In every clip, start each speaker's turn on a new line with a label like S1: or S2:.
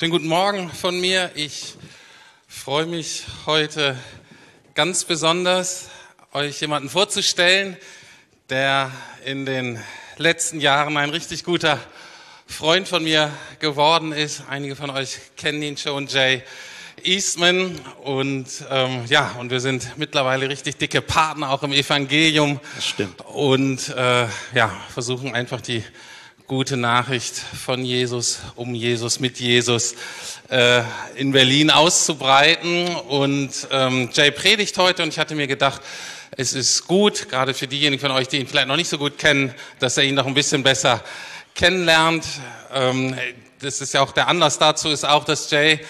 S1: Schönen guten Morgen von mir. Ich freue mich heute ganz besonders, euch jemanden vorzustellen, der in den letzten Jahren ein richtig guter Freund von mir geworden ist. Einige von euch kennen ihn schon, Jay Eastman. Und ähm, ja, und wir sind mittlerweile richtig dicke Partner auch im Evangelium.
S2: Das stimmt.
S1: Und äh, ja, versuchen einfach die gute Nachricht von Jesus, um Jesus, mit Jesus äh, in Berlin auszubreiten. Und ähm, Jay predigt heute und ich hatte mir gedacht, es ist gut, gerade für diejenigen von euch, die ihn vielleicht noch nicht so gut kennen, dass er ihn noch ein bisschen besser kennenlernt. Ähm, das ist ja auch der Anlass dazu, ist auch, dass Jay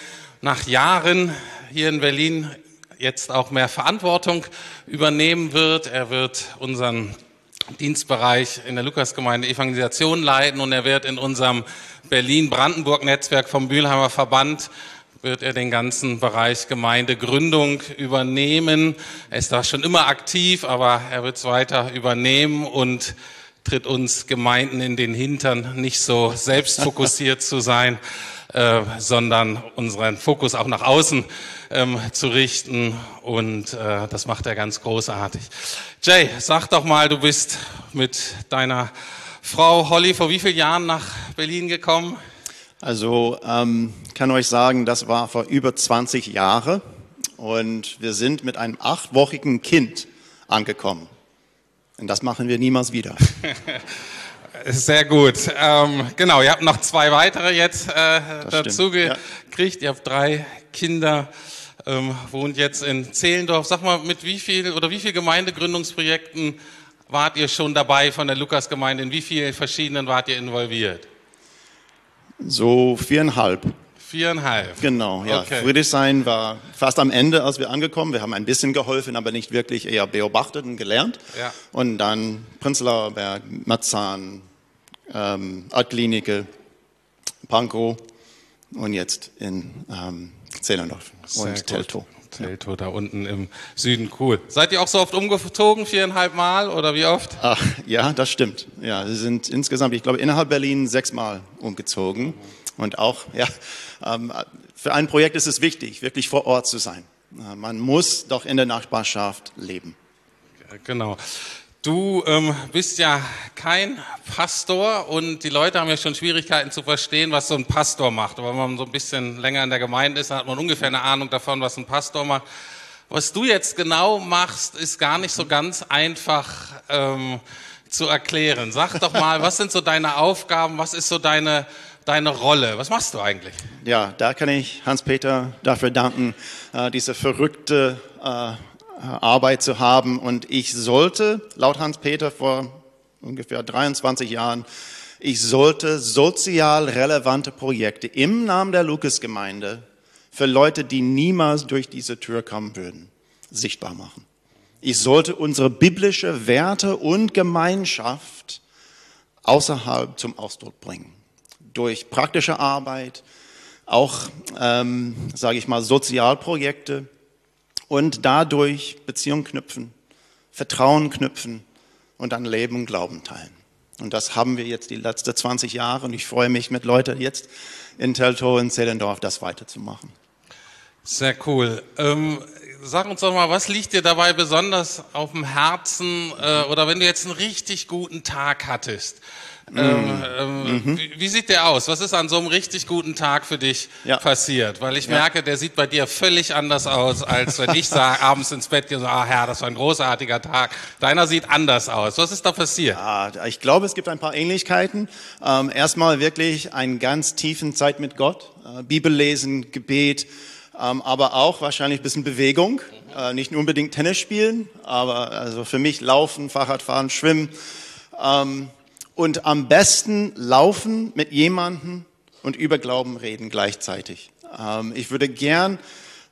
S1: nach Jahren hier in Berlin jetzt auch mehr Verantwortung übernehmen wird. Er wird unseren Dienstbereich in der Lukasgemeinde Evangelisation leiten und er wird in unserem Berlin-Brandenburg-Netzwerk vom Bühlheimer Verband wird er den ganzen Bereich Gemeindegründung übernehmen. Er ist da schon immer aktiv, aber er wird es weiter übernehmen und tritt uns Gemeinden in den Hintern, nicht so selbstfokussiert zu sein, äh, sondern unseren Fokus auch nach außen ähm, zu richten. Und äh, das macht er ganz großartig. Jay, sag doch mal, du bist mit deiner Frau Holly vor wie vielen Jahren nach Berlin gekommen?
S2: Also ähm, kann euch sagen, das war vor über 20 Jahren und wir sind mit einem achtwöchigen Kind angekommen. Und das machen wir niemals wieder.
S1: Sehr gut. Ähm, genau, ihr habt noch zwei weitere jetzt äh, dazu
S2: ja.
S1: gekriegt. Ihr habt drei Kinder, ähm, wohnt jetzt in Zehlendorf. Sag mal, mit wie viel oder wie viel Gemeindegründungsprojekten wart ihr schon dabei von der Lukasgemeinde? In wie vielen verschiedenen wart ihr involviert?
S2: So viereinhalb.
S1: Viereinhalb.
S2: Genau, ja. Okay. Friedrichshain war fast am Ende, als wir angekommen. Wir haben ein bisschen geholfen, aber nicht wirklich eher beobachtet und gelernt.
S1: Ja.
S2: Und dann Prenzlauer Berg, Marzahn, ähm, Adklinike, Pankow und jetzt in ähm, Zehlendorf und Teltow.
S1: Teltow da unten im Süden, cool. Seid ihr auch so oft umgezogen, viereinhalb Mal oder wie oft?
S2: Ach, ja, das stimmt. Ja, wir sind insgesamt, ich glaube, innerhalb Berlin sechsmal umgezogen. Und auch, ja, ähm, für ein Projekt ist es wichtig, wirklich vor Ort zu sein. Man muss doch in der Nachbarschaft leben.
S1: Genau. Du ähm, bist ja kein Pastor und die Leute haben ja schon Schwierigkeiten zu verstehen, was so ein Pastor macht. Aber wenn man so ein bisschen länger in der Gemeinde ist, dann hat man ungefähr eine Ahnung davon, was ein Pastor macht. Was du jetzt genau machst, ist gar nicht so ganz einfach ähm, zu erklären. Sag doch mal, was sind so deine Aufgaben, was ist so deine, deine Rolle? Was machst du eigentlich?
S2: Ja, da kann ich Hans-Peter dafür danken, äh, diese verrückte äh, Arbeit zu haben. Und ich sollte, laut Hans-Peter vor ungefähr 23 Jahren, ich sollte sozial relevante Projekte im Namen der Lukasgemeinde für Leute, die niemals durch diese Tür kommen würden, sichtbar machen. Ich sollte unsere biblische Werte und Gemeinschaft außerhalb zum Ausdruck bringen. Durch praktische Arbeit, auch, ähm, sage ich mal, Sozialprojekte, und dadurch Beziehung knüpfen, Vertrauen knüpfen und dann Leben und Glauben teilen. Und das haben wir jetzt die letzten 20 Jahre und ich freue mich mit Leuten jetzt in Teltow und Zehlendorf das weiterzumachen.
S1: Sehr cool. Ähm, sag uns doch mal, was liegt dir dabei besonders auf dem Herzen äh, oder wenn du jetzt einen richtig guten Tag hattest? Ähm, ähm, mhm. wie, wie, sieht der aus? Was ist an so einem richtig guten Tag für dich ja. passiert? Weil ich ja. merke, der sieht bei dir völlig anders aus, als wenn ich sage, abends ins Bett gehe und sage, ah Herr, das war ein großartiger Tag. Deiner sieht anders aus. Was ist da passiert?
S2: Ja, ich glaube, es gibt ein paar Ähnlichkeiten. Ähm, erstmal wirklich einen ganz tiefen Zeit mit Gott, äh, Bibellesen, Gebet, ähm, aber auch wahrscheinlich ein bisschen Bewegung. Äh, nicht nur unbedingt Tennis spielen, aber also für mich Laufen, Fahrradfahren, Schwimmen. Ähm, und am besten laufen mit jemandem und über Glauben reden gleichzeitig. Ähm, ich würde gern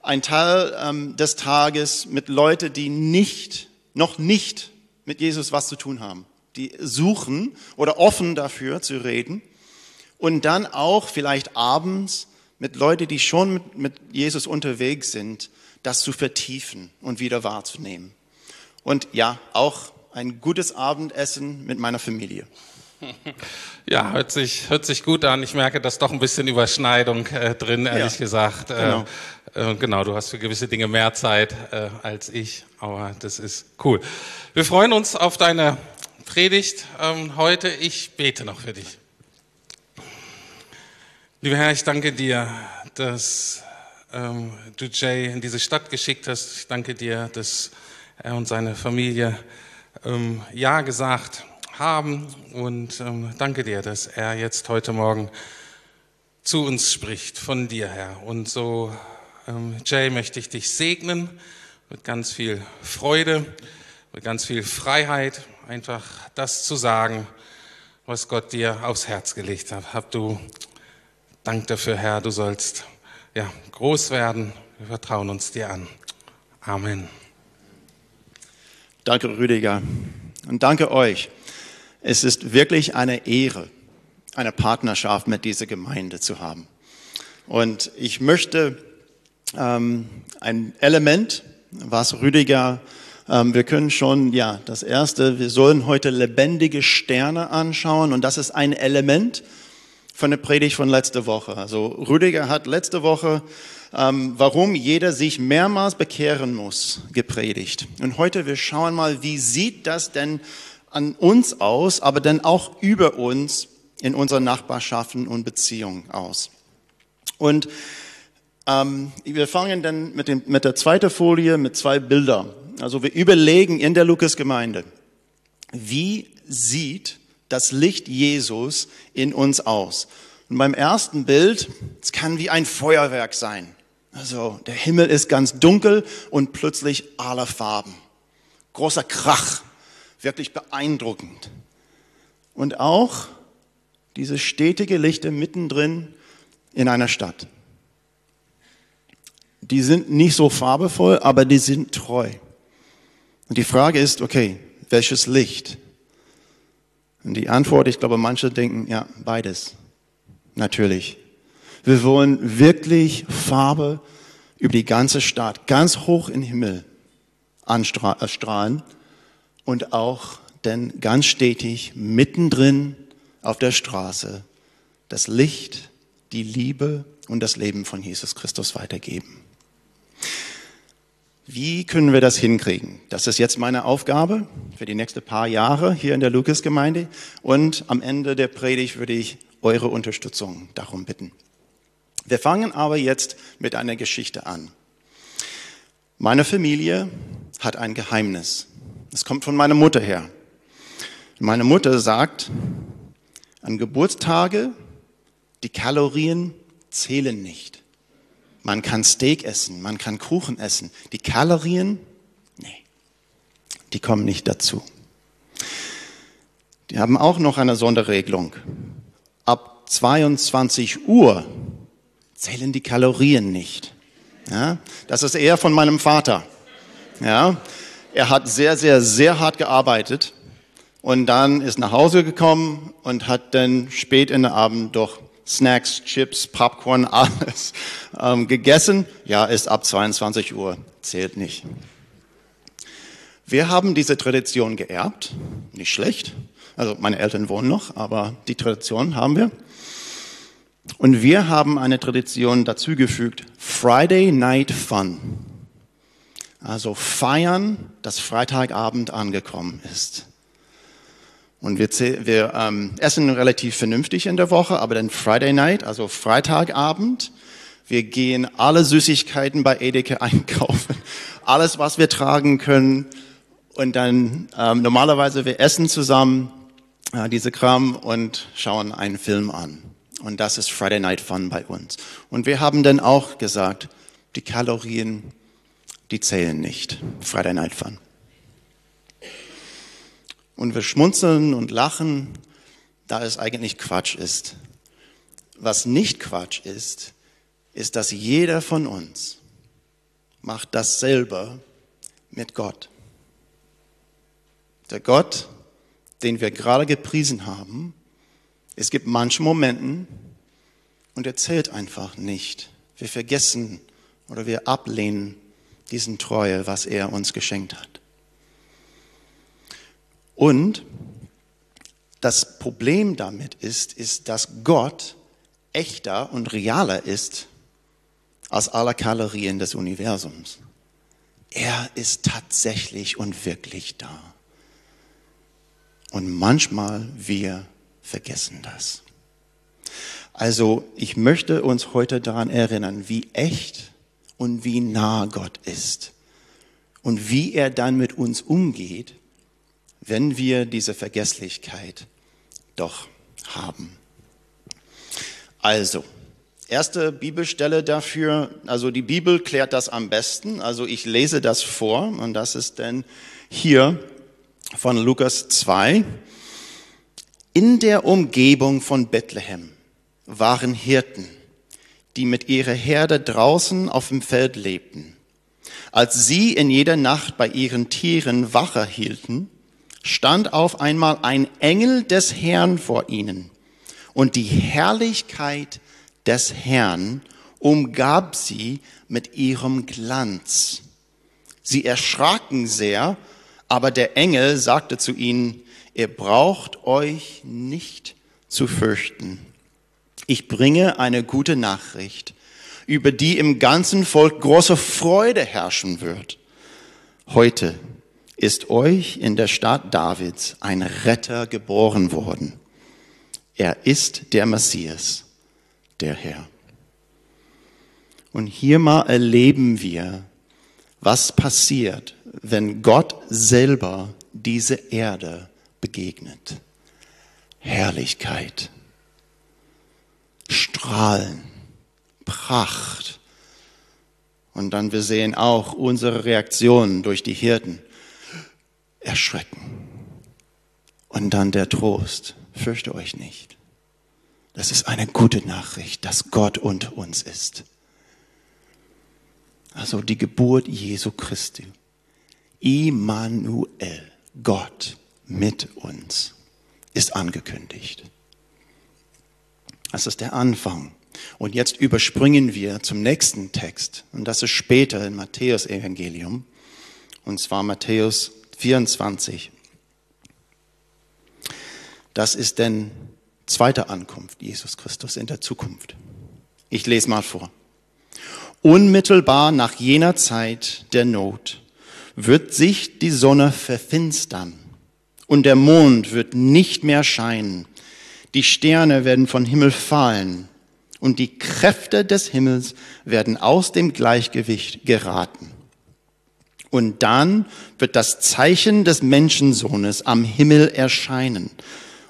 S2: ein Teil ähm, des Tages mit Leuten, die nicht, noch nicht mit Jesus was zu tun haben, die suchen oder offen dafür zu reden und dann auch vielleicht abends mit Leuten, die schon mit, mit Jesus unterwegs sind, das zu vertiefen und wieder wahrzunehmen. Und ja, auch ein gutes Abendessen mit meiner Familie.
S1: Ja, hört sich, hört sich gut an. Ich merke, dass doch ein bisschen Überschneidung äh, drin, ehrlich ja, gesagt. Genau. Äh, äh, genau, du hast für gewisse Dinge mehr Zeit äh, als ich, aber das ist cool. Wir freuen uns auf deine Predigt ähm, heute. Ich bete noch für dich. Lieber Herr, ich danke dir, dass ähm, du Jay in diese Stadt geschickt hast. Ich danke dir, dass er und seine Familie ähm, Ja gesagt haben und ähm, danke dir, dass er jetzt heute Morgen zu uns spricht, von dir her. Und so, ähm, Jay, möchte ich dich segnen mit ganz viel Freude, mit ganz viel Freiheit, einfach das zu sagen, was Gott dir aufs Herz gelegt hat. Hab du Dank dafür, Herr, du sollst ja, groß werden. Wir vertrauen uns dir an. Amen.
S2: Danke, Rüdiger. Und danke euch. Es ist wirklich eine Ehre, eine Partnerschaft mit dieser Gemeinde zu haben. Und ich möchte ähm, ein Element, was Rüdiger, ähm, wir können schon, ja, das erste, wir sollen heute lebendige Sterne anschauen und das ist ein Element von der Predigt von letzter Woche. Also Rüdiger hat letzte Woche ähm, warum jeder sich mehrmals bekehren muss, gepredigt. Und heute wir schauen mal, wie sieht das denn an uns aus, aber dann auch über uns in unseren Nachbarschaften und Beziehungen aus. Und ähm, wir fangen dann mit, dem, mit der zweiten Folie mit zwei Bildern. Also wir überlegen in der Lukas-Gemeinde, wie sieht das Licht Jesus in uns aus? Und beim ersten Bild, es kann wie ein Feuerwerk sein. Also der Himmel ist ganz dunkel und plötzlich aller Farben. Großer Krach wirklich beeindruckend. Und auch diese stetige Lichter mittendrin in einer Stadt. Die sind nicht so farbevoll, aber die sind treu. Und die Frage ist, okay, welches Licht? Und die Antwort, ich glaube, manche denken, ja, beides. Natürlich. Wir wollen wirklich Farbe über die ganze Stadt, ganz hoch in Himmel anstrahlen und auch denn ganz stetig mittendrin auf der Straße das Licht, die Liebe und das Leben von Jesus Christus weitergeben. Wie können wir das hinkriegen? Das ist jetzt meine Aufgabe für die nächsten paar Jahre hier in der Lukasgemeinde. Und am Ende der Predigt würde ich eure Unterstützung darum bitten. Wir fangen aber jetzt mit einer Geschichte an. Meine Familie hat ein Geheimnis. Es kommt von meiner Mutter her. Meine Mutter sagt, an Geburtstage, die Kalorien zählen nicht. Man kann Steak essen, man kann Kuchen essen. Die Kalorien, nee, die kommen nicht dazu. Die haben auch noch eine Sonderregelung. Ab 22 Uhr zählen die Kalorien nicht. Ja, das ist eher von meinem Vater. Ja, er hat sehr, sehr, sehr hart gearbeitet und dann ist nach Hause gekommen und hat dann spät in der Abend doch Snacks, Chips, Popcorn, alles ähm, gegessen. Ja, ist ab 22 Uhr, zählt nicht. Wir haben diese Tradition geerbt, nicht schlecht. Also meine Eltern wohnen noch, aber die Tradition haben wir. Und wir haben eine Tradition dazugefügt, Friday Night Fun. Also feiern, dass Freitagabend angekommen ist. Und wir, wir ähm, essen relativ vernünftig in der Woche, aber dann Friday Night, also Freitagabend, wir gehen alle Süßigkeiten bei Edeke einkaufen, alles, was wir tragen können. Und dann ähm, normalerweise wir essen zusammen äh, diese Kram und schauen einen Film an. Und das ist Friday Night Fun bei uns. Und wir haben dann auch gesagt, die Kalorien die zählen nicht. Friday Night Fun. Und wir schmunzeln und lachen, da es eigentlich Quatsch ist. Was nicht Quatsch ist, ist, dass jeder von uns macht das selber mit Gott. Der Gott, den wir gerade gepriesen haben, es gibt manche Momente und er zählt einfach nicht. Wir vergessen oder wir ablehnen diesen Treue, was er uns geschenkt hat. Und das Problem damit ist, ist, dass Gott echter und realer ist als alle Kalorien des Universums. Er ist tatsächlich und wirklich da. Und manchmal wir vergessen das. Also ich möchte uns heute daran erinnern, wie echt und wie nah Gott ist und wie er dann mit uns umgeht, wenn wir diese Vergesslichkeit doch haben. Also, erste Bibelstelle dafür, also die Bibel klärt das am besten, also ich lese das vor und das ist dann hier von Lukas 2. In der Umgebung von Bethlehem waren Hirten, die mit ihrer Herde draußen auf dem Feld lebten. Als sie in jeder Nacht bei ihren Tieren Wache hielten, stand auf einmal ein Engel des Herrn vor ihnen und die Herrlichkeit des Herrn umgab sie mit ihrem Glanz. Sie erschraken sehr, aber der Engel sagte zu ihnen, ihr braucht euch nicht zu fürchten. Ich bringe eine gute Nachricht, über die im ganzen Volk große Freude herrschen wird. Heute ist euch in der Stadt Davids ein Retter geboren worden. Er ist der Messias, der Herr. Und hier mal erleben wir, was passiert, wenn Gott selber diese Erde begegnet. Herrlichkeit, Strahlen, Pracht. Und dann wir sehen auch unsere Reaktionen durch die Hirten. Erschrecken. Und dann der Trost. Fürchte euch nicht. Das ist eine gute Nachricht, dass Gott unter uns ist. Also die Geburt Jesu Christi. Immanuel, Gott mit uns, ist angekündigt. Das ist der Anfang. Und jetzt überspringen wir zum nächsten Text. Und das ist später in Matthäus Evangelium. Und zwar Matthäus 24. Das ist denn zweite Ankunft Jesus Christus in der Zukunft. Ich lese mal vor. Unmittelbar nach jener Zeit der Not wird sich die Sonne verfinstern und der Mond wird nicht mehr scheinen. Die Sterne werden von Himmel fallen und die Kräfte des Himmels werden aus dem Gleichgewicht geraten. Und dann wird das Zeichen des Menschensohnes am Himmel erscheinen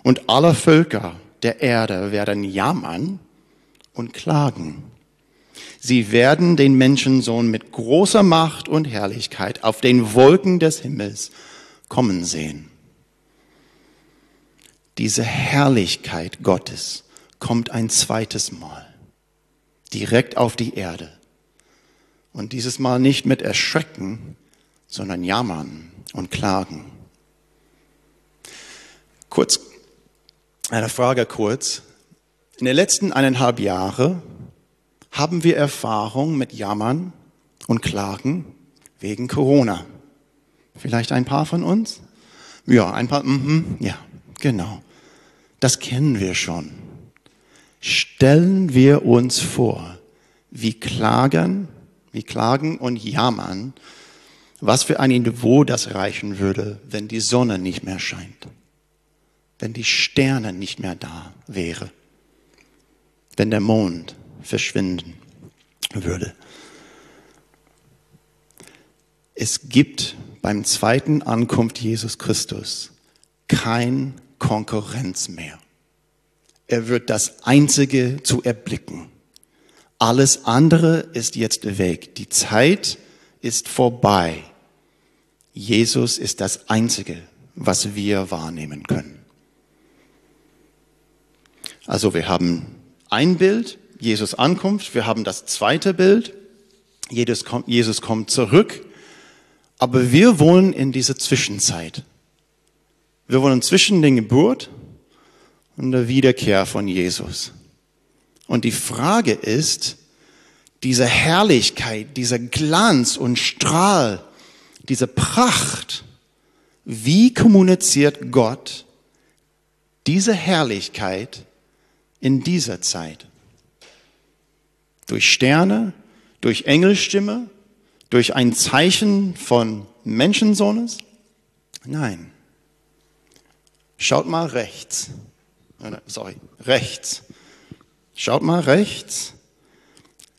S2: und alle Völker der Erde werden jammern und klagen. Sie werden den Menschensohn mit großer Macht und Herrlichkeit auf den Wolken des Himmels kommen sehen. Diese Herrlichkeit Gottes kommt ein zweites Mal direkt auf die Erde. Und dieses Mal nicht mit Erschrecken, sondern Jammern und Klagen. Kurz, eine Frage kurz. In den letzten eineinhalb Jahren haben wir Erfahrung mit Jammern und Klagen wegen Corona. Vielleicht ein paar von uns? Ja, ein paar, mhm, ja, genau. Das kennen wir schon. Stellen wir uns vor, wie klagen, wie klagen und jammern, was für ein Niveau das reichen würde, wenn die Sonne nicht mehr scheint, wenn die Sterne nicht mehr da wäre, wenn der Mond verschwinden würde. Es gibt beim zweiten Ankunft Jesus Christus kein Konkurrenz mehr. Er wird das Einzige zu erblicken. Alles andere ist jetzt weg. Die Zeit ist vorbei. Jesus ist das Einzige, was wir wahrnehmen können. Also wir haben ein Bild, Jesus Ankunft. Wir haben das zweite Bild. Jesus kommt, zurück. Aber wir wollen in diese Zwischenzeit. Wir wollen zwischen der Geburt und der Wiederkehr von Jesus. Und die Frage ist, diese Herrlichkeit, dieser Glanz und Strahl, diese Pracht wie kommuniziert Gott diese Herrlichkeit in dieser Zeit? Durch Sterne, durch Engelstimme, durch ein Zeichen von Menschensohnes? Nein. Schaut mal rechts. Sorry, rechts. Schaut mal rechts.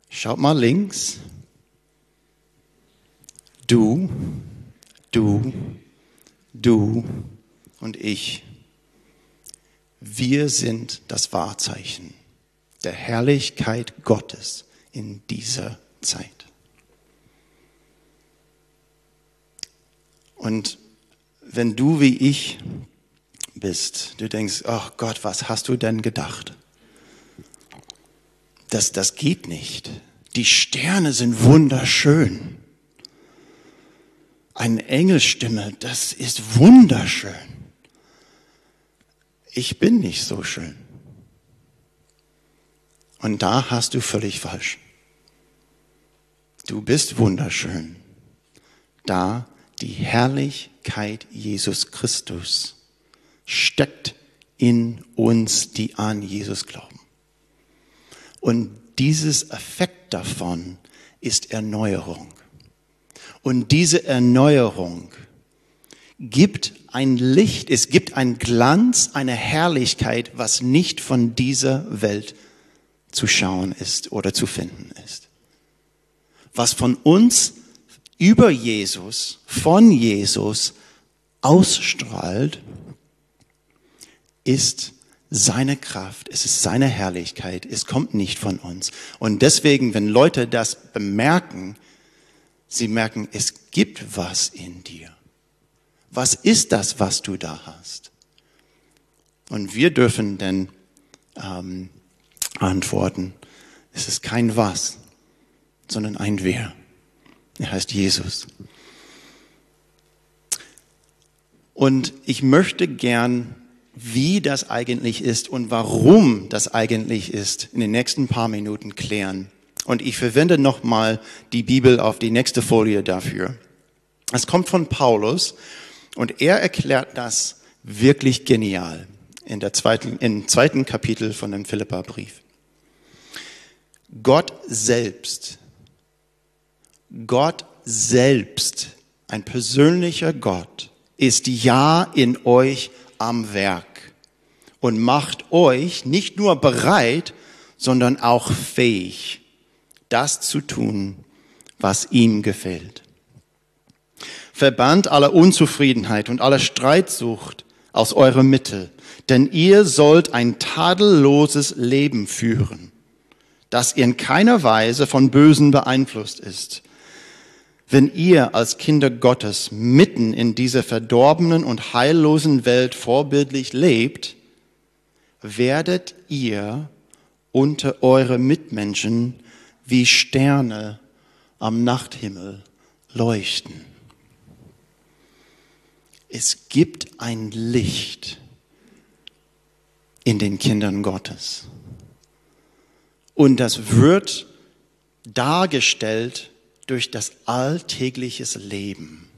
S2: Schaut mal links. Du, du, du und ich. Wir sind das Wahrzeichen der Herrlichkeit Gottes in dieser Zeit. Und wenn du wie ich bist, du denkst, ach oh Gott, was hast du denn gedacht? Das, das geht nicht. Die Sterne sind wunderschön. Eine Engelstimme, das ist wunderschön. Ich bin nicht so schön. Und da hast du völlig falsch. Du bist wunderschön. Da die Herrlichkeit Jesus Christus steckt in uns, die an Jesus glauben. Und dieses Effekt davon ist Erneuerung. Und diese Erneuerung gibt ein Licht, es gibt ein Glanz, eine Herrlichkeit, was nicht von dieser Welt zu schauen ist oder zu finden ist. Was von uns über Jesus, von Jesus ausstrahlt, ist seine Kraft, es ist seine Herrlichkeit, es kommt nicht von uns. Und deswegen, wenn Leute das bemerken, sie merken, es gibt was in dir. Was ist das, was du da hast? Und wir dürfen dann ähm, antworten, es ist kein was, sondern ein wer. Er heißt Jesus. Und ich möchte gern wie das eigentlich ist und warum das eigentlich ist, in den nächsten paar Minuten klären. Und ich verwende nochmal die Bibel auf die nächste Folie dafür. Es kommt von Paulus und er erklärt das wirklich genial in der zweiten, im zweiten Kapitel von dem Philippa-Brief. Gott selbst, Gott selbst, ein persönlicher Gott, ist ja in euch am Werk und macht euch nicht nur bereit, sondern auch fähig, das zu tun, was ihm gefällt. Verbannt alle Unzufriedenheit und alle Streitsucht aus eurer Mitte, denn ihr sollt ein tadelloses Leben führen, das in keiner Weise von Bösen beeinflusst ist. Wenn ihr als Kinder Gottes mitten in dieser verdorbenen und heillosen Welt vorbildlich lebt, werdet ihr unter eure Mitmenschen wie Sterne am Nachthimmel leuchten. Es gibt ein Licht in den Kindern Gottes. Und das wird dargestellt durch das alltägliche Leben.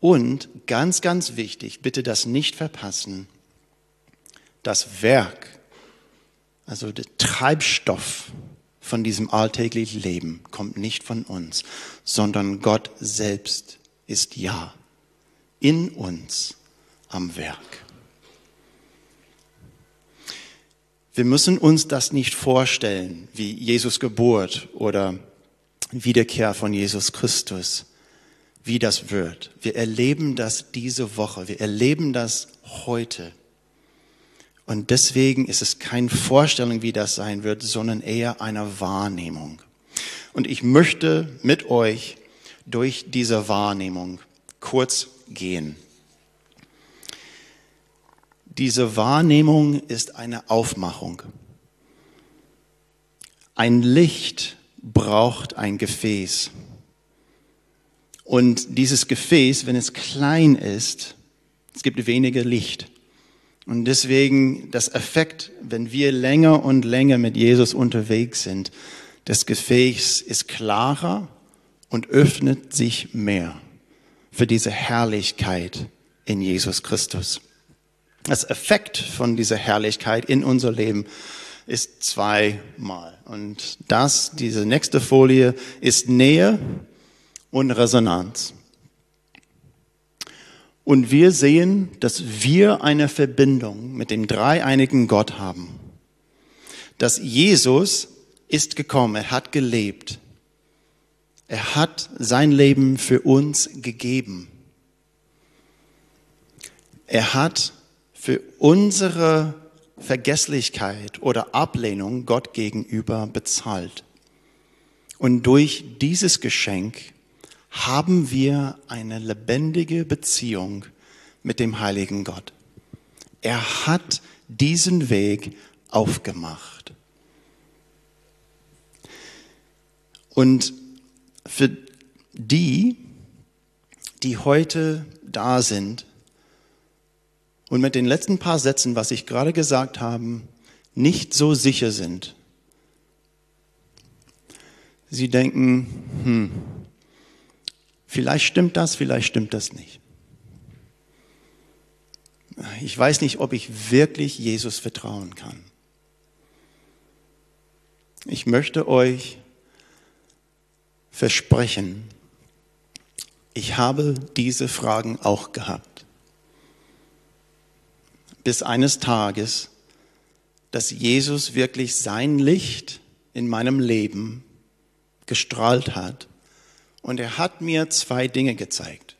S2: Und ganz, ganz wichtig, bitte das nicht verpassen, das Werk, also der Treibstoff von diesem alltäglichen Leben kommt nicht von uns, sondern Gott selbst ist ja in uns am Werk. Wir müssen uns das nicht vorstellen wie Jesus Geburt oder Wiederkehr von Jesus Christus, wie das wird. Wir erleben das diese Woche, wir erleben das heute. Und deswegen ist es keine Vorstellung, wie das sein wird, sondern eher eine Wahrnehmung. Und ich möchte mit euch durch diese Wahrnehmung kurz gehen. Diese Wahrnehmung ist eine Aufmachung. Ein Licht braucht ein Gefäß. Und dieses Gefäß, wenn es klein ist, es gibt weniger Licht. Und deswegen das Effekt, wenn wir länger und länger mit Jesus unterwegs sind, das Gefäß ist klarer und öffnet sich mehr. für diese Herrlichkeit in Jesus Christus. Das Effekt von dieser Herrlichkeit in unser Leben ist zweimal. Und das, diese nächste Folie, ist Nähe und Resonanz. Und wir sehen, dass wir eine Verbindung mit dem dreieinigen Gott haben. Dass Jesus ist gekommen, er hat gelebt. Er hat sein Leben für uns gegeben. Er hat für unsere Vergesslichkeit oder Ablehnung Gott gegenüber bezahlt. Und durch dieses Geschenk haben wir eine lebendige Beziehung mit dem heiligen Gott. Er hat diesen Weg aufgemacht. Und für die, die heute da sind und mit den letzten paar Sätzen, was ich gerade gesagt habe, nicht so sicher sind. Sie denken, hm, vielleicht stimmt das, vielleicht stimmt das nicht. Ich weiß nicht, ob ich wirklich Jesus vertrauen kann. Ich möchte euch versprechen, ich habe diese Fragen auch gehabt bis eines Tages, dass Jesus wirklich sein Licht in meinem Leben gestrahlt hat. Und er hat mir zwei Dinge gezeigt.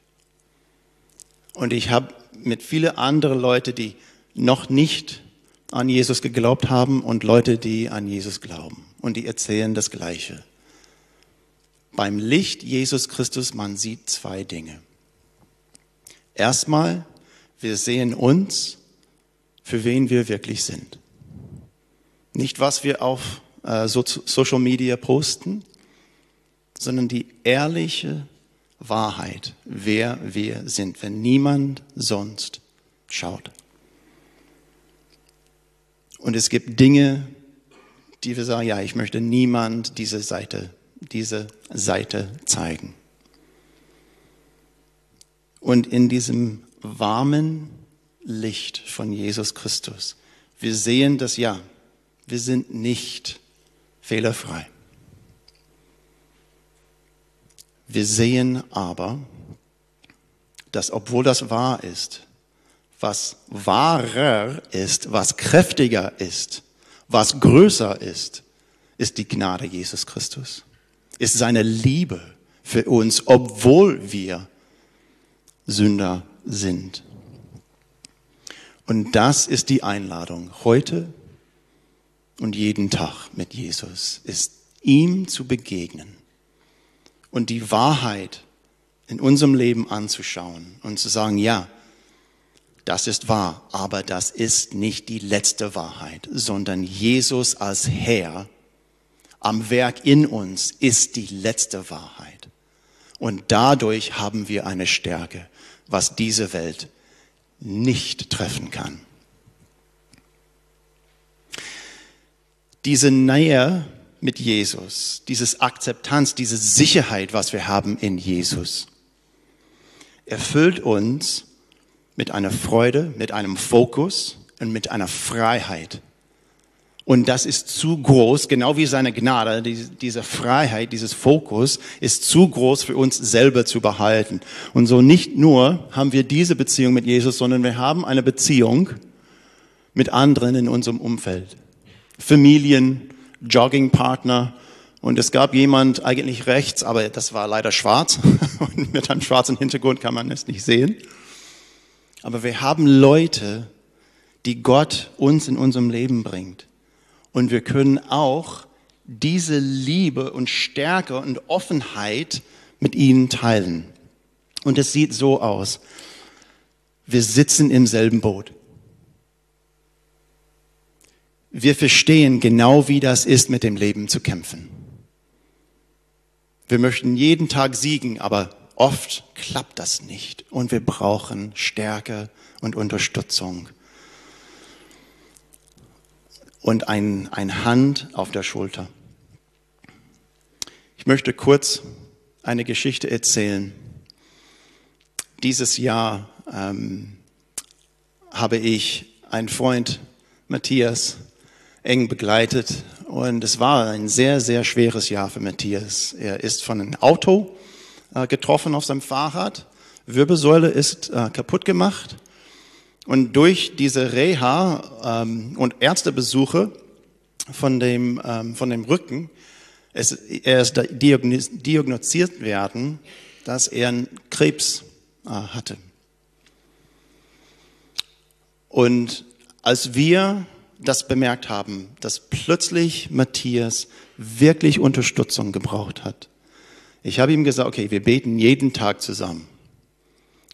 S2: Und ich habe mit vielen anderen Leuten, die noch nicht an Jesus geglaubt haben und Leute, die an Jesus glauben. Und die erzählen das Gleiche. Beim Licht Jesus Christus, man sieht zwei Dinge. Erstmal, wir sehen uns für wen wir wirklich sind. Nicht, was wir auf äh, so Social Media posten, sondern die ehrliche Wahrheit, wer wir sind, wenn niemand sonst schaut. Und es gibt Dinge, die wir sagen, ja, ich möchte niemand diese Seite, diese Seite zeigen. Und in diesem warmen, Licht von Jesus Christus. Wir sehen das ja, wir sind nicht fehlerfrei. Wir sehen aber, dass obwohl das wahr ist, was wahrer ist, was kräftiger ist, was größer ist, ist die Gnade Jesus Christus. Ist seine Liebe für uns, obwohl wir Sünder sind. Und das ist die Einladung heute und jeden Tag mit Jesus, ist ihm zu begegnen und die Wahrheit in unserem Leben anzuschauen und zu sagen, ja, das ist wahr, aber das ist nicht die letzte Wahrheit, sondern Jesus als Herr am Werk in uns ist die letzte Wahrheit. Und dadurch haben wir eine Stärke, was diese Welt nicht treffen kann. Diese Nähe mit Jesus, dieses Akzeptanz, diese Sicherheit, was wir haben in Jesus, erfüllt uns mit einer Freude, mit einem Fokus und mit einer Freiheit. Und das ist zu groß, genau wie seine Gnade, diese Freiheit, dieses Fokus ist zu groß für uns selber zu behalten. Und so nicht nur haben wir diese Beziehung mit Jesus, sondern wir haben eine Beziehung mit anderen in unserem Umfeld. Familien, Joggingpartner. Und es gab jemand eigentlich rechts, aber das war leider schwarz. Und mit einem schwarzen Hintergrund kann man es nicht sehen. Aber wir haben Leute, die Gott uns in unserem Leben bringt und wir können auch diese Liebe und Stärke und Offenheit mit ihnen teilen. Und es sieht so aus. Wir sitzen im selben Boot. Wir verstehen genau, wie das ist, mit dem Leben zu kämpfen. Wir möchten jeden Tag siegen, aber oft klappt das nicht. Und wir brauchen Stärke und Unterstützung und ein, ein Hand auf der Schulter. Ich möchte kurz eine Geschichte erzählen. dieses Jahr ähm, habe ich einen Freund, Matthias, eng begleitet und es war ein sehr, sehr schweres Jahr für Matthias. Er ist von einem Auto äh, getroffen auf seinem Fahrrad, Wirbelsäule ist äh, kaputt gemacht und durch diese Reha ähm, und Ärztebesuche von dem, ähm, von dem Rücken, es, er ist diagnostiziert werden, dass er einen Krebs äh, hatte. Und als wir das bemerkt haben, dass plötzlich Matthias wirklich Unterstützung gebraucht hat, ich habe ihm gesagt, okay, wir beten jeden Tag zusammen.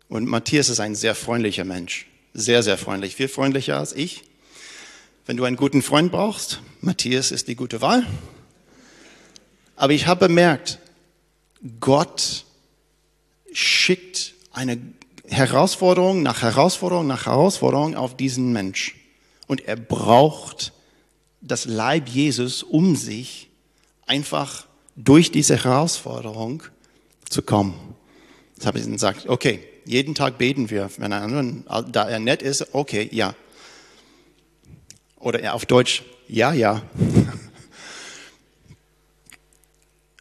S2: Und Matthias ist ein sehr freundlicher Mensch, sehr, sehr freundlich, viel freundlicher als ich. Wenn du einen guten Freund brauchst, Matthias ist die gute Wahl. Aber ich habe bemerkt, Gott schickt eine Herausforderung nach Herausforderung nach Herausforderung auf diesen Mensch. Und er braucht das Leib Jesus um sich, einfach durch diese Herausforderung zu kommen. Das habe ich dann gesagt, okay, jeden Tag beten wir, wenn er, da er nett ist, okay, ja. Oder auf Deutsch, ja, ja.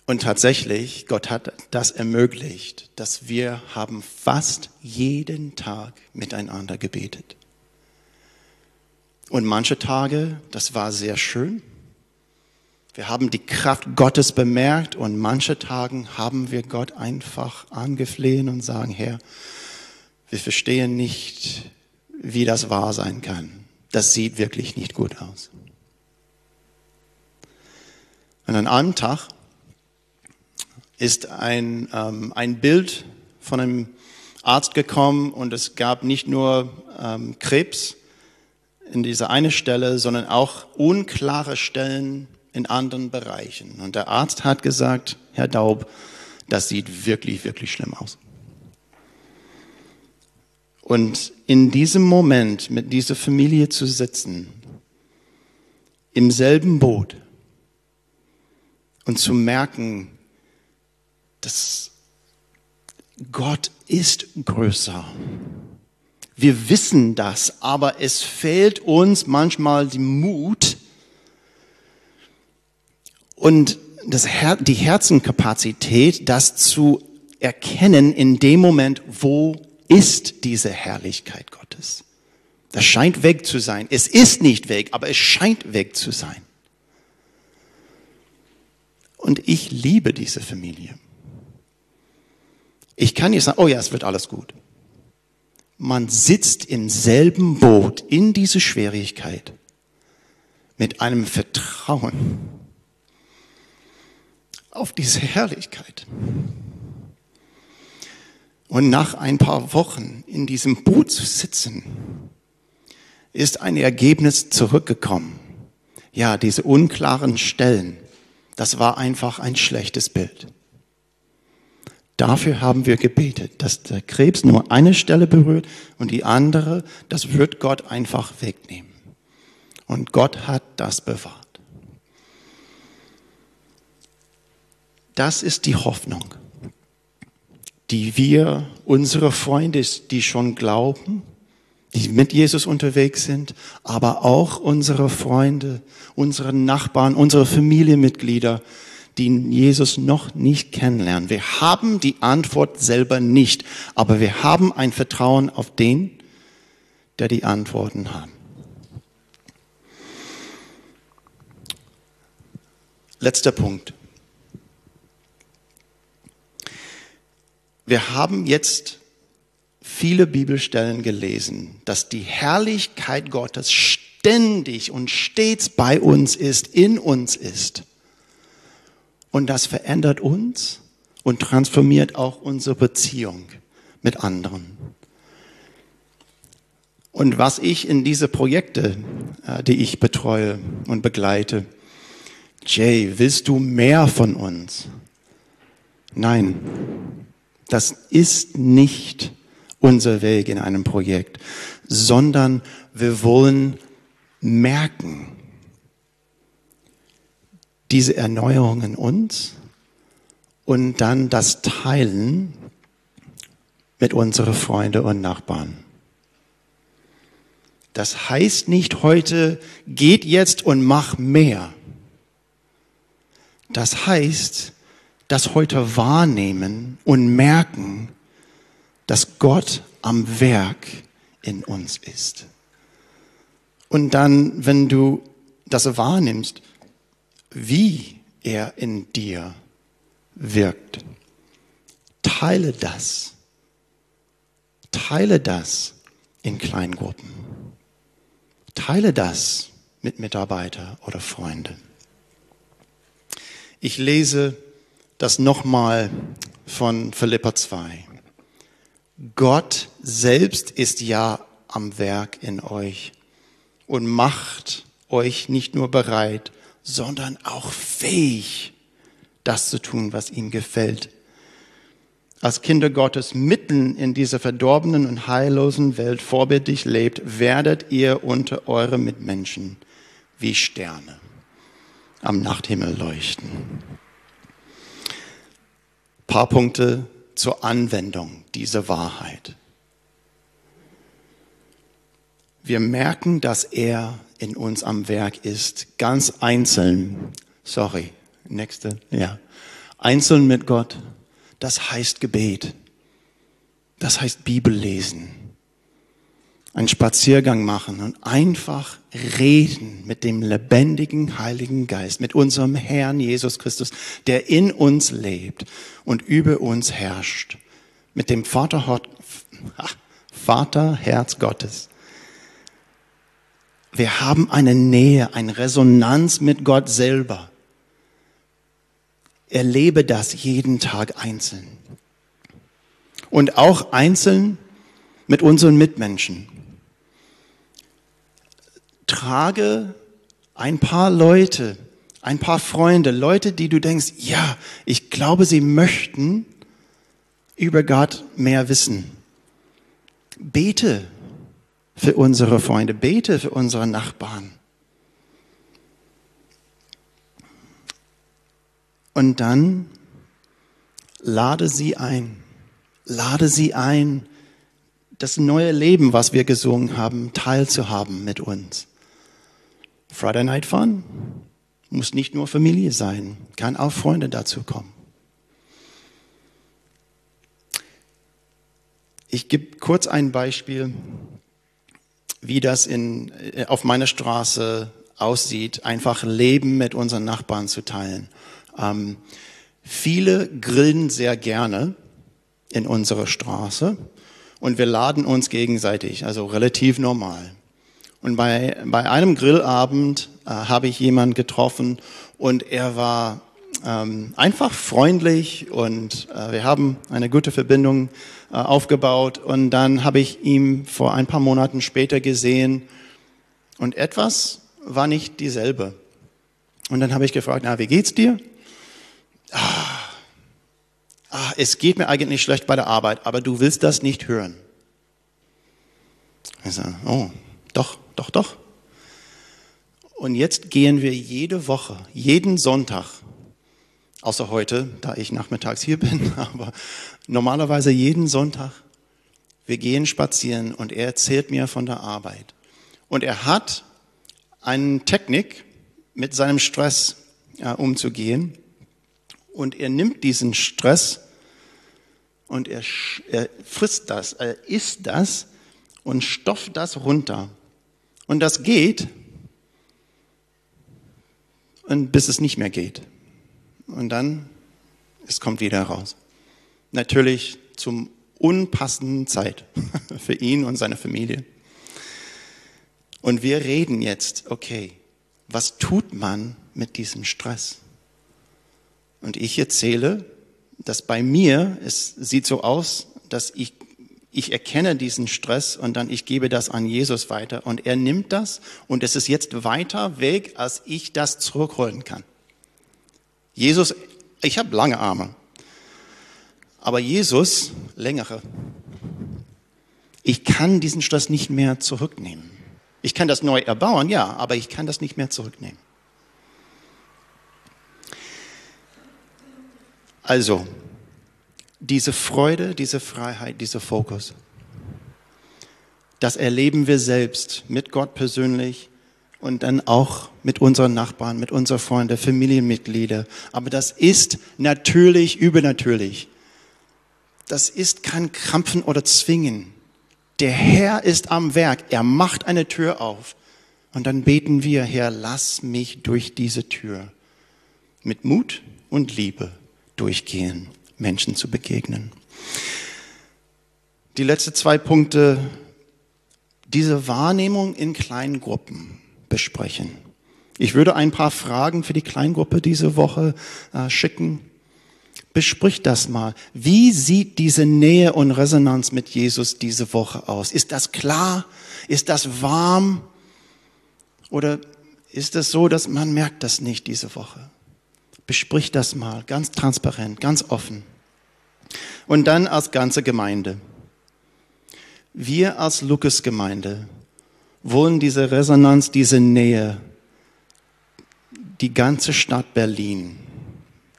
S2: Und tatsächlich, Gott hat das ermöglicht, dass wir haben fast jeden Tag miteinander gebetet. Und manche Tage, das war sehr schön. Wir haben die Kraft Gottes bemerkt und manche Tagen haben wir Gott einfach angeflehen und sagen, Herr, wir verstehen nicht, wie das wahr sein kann. Das sieht wirklich nicht gut aus. Und an einem Tag ist ein, ähm, ein Bild von einem Arzt gekommen und es gab nicht nur ähm, Krebs in dieser eine Stelle, sondern auch unklare Stellen in anderen Bereichen. Und der Arzt hat gesagt, Herr Daub, das sieht wirklich, wirklich schlimm aus. Und in diesem Moment mit dieser Familie zu sitzen, im selben Boot und zu merken, dass Gott ist größer. Wir wissen das, aber es fehlt uns manchmal die Mut und das Her die Herzenkapazität, das zu erkennen in dem Moment, wo ist diese Herrlichkeit Gottes. Das scheint weg zu sein. Es ist nicht weg, aber es scheint weg zu sein. Und ich liebe diese Familie. Ich kann nicht sagen, oh ja, es wird alles gut. Man sitzt im selben Boot in diese Schwierigkeit mit einem Vertrauen auf diese Herrlichkeit. Und nach ein paar Wochen in diesem Boot zu sitzen, ist ein Ergebnis zurückgekommen. Ja, diese unklaren Stellen, das war einfach ein schlechtes Bild. Dafür haben wir gebetet, dass der Krebs nur eine Stelle berührt und die andere, das wird Gott einfach wegnehmen. Und Gott hat das bewahrt. Das ist die Hoffnung, die wir, unsere Freunde, die schon glauben, die mit Jesus unterwegs sind, aber auch unsere Freunde, unsere Nachbarn, unsere Familienmitglieder, die Jesus noch nicht kennenlernen. Wir haben die Antwort selber nicht, aber wir haben ein Vertrauen auf den, der die Antworten hat. Letzter Punkt. Wir haben jetzt viele Bibelstellen gelesen, dass die Herrlichkeit Gottes ständig und stets bei uns ist, in uns ist. Und das verändert uns und transformiert auch unsere Beziehung mit anderen. Und was ich in diese Projekte, äh, die ich betreue und begleite, Jay, willst du mehr von uns? Nein, das ist nicht unser Weg in einem Projekt, sondern wir wollen merken, diese Erneuerung in uns und dann das Teilen mit unseren Freunden und Nachbarn. Das heißt nicht heute, geht jetzt und mach mehr. Das heißt, das heute wahrnehmen und merken, dass Gott am Werk in uns ist. Und dann, wenn du das wahrnimmst, wie er in dir wirkt, teile das. Teile das in Kleingruppen. Teile das mit Mitarbeiter oder Freunden. Ich lese das nochmal von Philippa 2. Gott selbst ist ja am Werk in euch und macht euch nicht nur bereit, sondern auch fähig, das zu tun, was ihm gefällt. Als Kinder Gottes mitten in dieser verdorbenen und heillosen Welt vorbildlich lebt, werdet ihr unter eure Mitmenschen wie Sterne am Nachthimmel leuchten. Paar Punkte zur Anwendung dieser Wahrheit. Wir merken, dass er in uns am Werk ist, ganz einzeln. Sorry, nächste, ja. Einzeln mit Gott. Das heißt Gebet. Das heißt Bibel lesen. Einen Spaziergang machen und einfach reden mit dem lebendigen Heiligen Geist, mit unserem Herrn Jesus Christus, der in uns lebt und über uns herrscht. Mit dem Vater, Vater Herz Gottes. Wir haben eine Nähe, eine Resonanz mit Gott selber. Erlebe das jeden Tag einzeln. Und auch einzeln mit unseren Mitmenschen. Trage ein paar Leute, ein paar Freunde, Leute, die du denkst, ja, ich glaube, sie möchten über Gott mehr wissen. Bete für unsere Freunde, bete für unsere Nachbarn. Und dann lade sie ein, lade sie ein, das neue Leben, was wir gesungen haben, teilzuhaben mit uns. Friday Night Fun muss nicht nur Familie sein, kann auch Freunde dazu kommen. Ich gebe kurz ein Beispiel wie das in, äh, auf meiner Straße aussieht, einfach Leben mit unseren Nachbarn zu teilen. Ähm, viele grillen sehr gerne in unserer Straße und wir laden uns gegenseitig, also relativ normal. Und bei, bei einem Grillabend äh, habe ich jemanden getroffen und er war ähm, einfach freundlich und äh, wir haben eine gute Verbindung aufgebaut. Und dann habe ich ihn vor ein paar Monaten später gesehen und etwas war nicht dieselbe. Und dann habe ich gefragt, na, wie geht's dir? Ah, ah, es geht mir eigentlich schlecht bei der Arbeit, aber du willst das nicht hören. Ich sage, oh, doch, doch, doch. Und jetzt gehen wir jede Woche, jeden Sonntag außer heute, da ich nachmittags hier bin, aber normalerweise jeden Sonntag. Wir gehen spazieren und er erzählt mir von der Arbeit. Und er hat eine Technik, mit seinem Stress äh, umzugehen. Und er nimmt diesen Stress und er, er frisst das, er isst das und stofft das runter. Und das geht, und bis es nicht mehr geht und dann, es kommt wieder raus. Natürlich zum unpassenden Zeit für ihn und seine Familie. Und wir reden jetzt, okay, was tut man mit diesem Stress? Und ich erzähle, dass bei mir, es sieht so aus, dass ich, ich erkenne diesen Stress und dann ich gebe das an Jesus weiter und er nimmt das und es ist jetzt weiter weg, als ich das zurückholen kann. Jesus, ich habe lange Arme, aber Jesus längere. Ich kann diesen Stress nicht mehr zurücknehmen. Ich kann das neu erbauen, ja, aber ich kann das nicht mehr zurücknehmen. Also, diese Freude, diese Freiheit, dieser Fokus, das erleben wir selbst mit Gott persönlich und dann auch mit unseren Nachbarn, mit unseren Freunden, Familienmitgliedern. Aber das ist natürlich übernatürlich. Das ist kein Krampfen oder Zwingen. Der Herr ist am Werk. Er macht eine Tür auf. Und dann beten wir, Herr, lass mich durch diese Tür mit Mut und Liebe durchgehen, Menschen zu begegnen. Die letzten zwei Punkte, diese Wahrnehmung in kleinen Gruppen besprechen. Ich würde ein paar Fragen für die Kleingruppe diese Woche äh, schicken. Besprich das mal. Wie sieht diese Nähe und Resonanz mit Jesus diese Woche aus? Ist das klar? Ist das warm? Oder ist es so, dass man merkt das nicht diese Woche? Besprich das mal ganz transparent, ganz offen. Und dann als ganze Gemeinde. Wir als Lukas-Gemeinde wollen diese Resonanz, diese Nähe, die ganze Stadt Berlin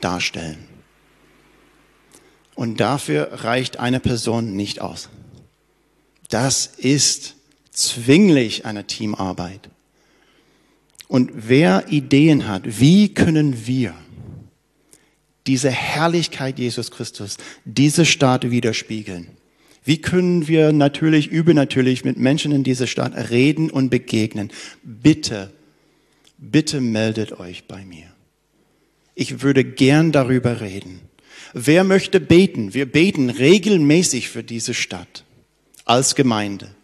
S2: darstellen. Und dafür reicht eine Person nicht aus. Das ist zwinglich eine Teamarbeit. Und wer Ideen hat, wie können wir diese Herrlichkeit Jesus Christus, diese Stadt widerspiegeln? Wie können wir natürlich, übernatürlich mit Menschen in dieser Stadt reden und begegnen? Bitte, bitte meldet euch bei mir. Ich würde gern darüber reden. Wer möchte beten? Wir beten regelmäßig für diese Stadt als Gemeinde.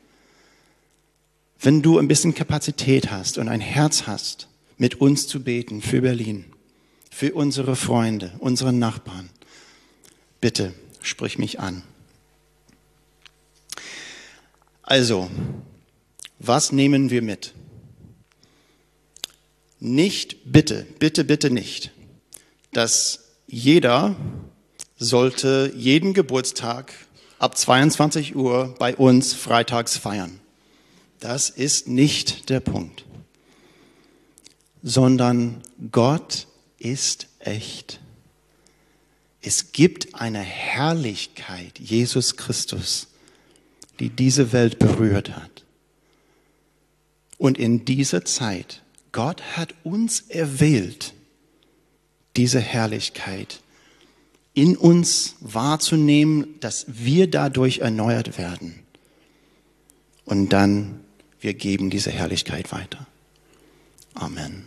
S2: Wenn du ein bisschen Kapazität hast und ein Herz hast, mit uns zu beten für Berlin, für unsere Freunde, unsere Nachbarn, bitte sprich mich an. Also, was nehmen wir mit? Nicht, bitte, bitte, bitte nicht, dass jeder sollte jeden Geburtstag ab 22 Uhr bei uns freitags feiern. Das ist nicht der Punkt, sondern Gott ist echt. Es gibt eine Herrlichkeit, Jesus Christus, die diese Welt berührt hat. Und in dieser Zeit, Gott hat uns erwählt, diese Herrlichkeit in uns wahrzunehmen, dass wir dadurch erneuert werden. Und dann, wir geben diese Herrlichkeit weiter. Amen.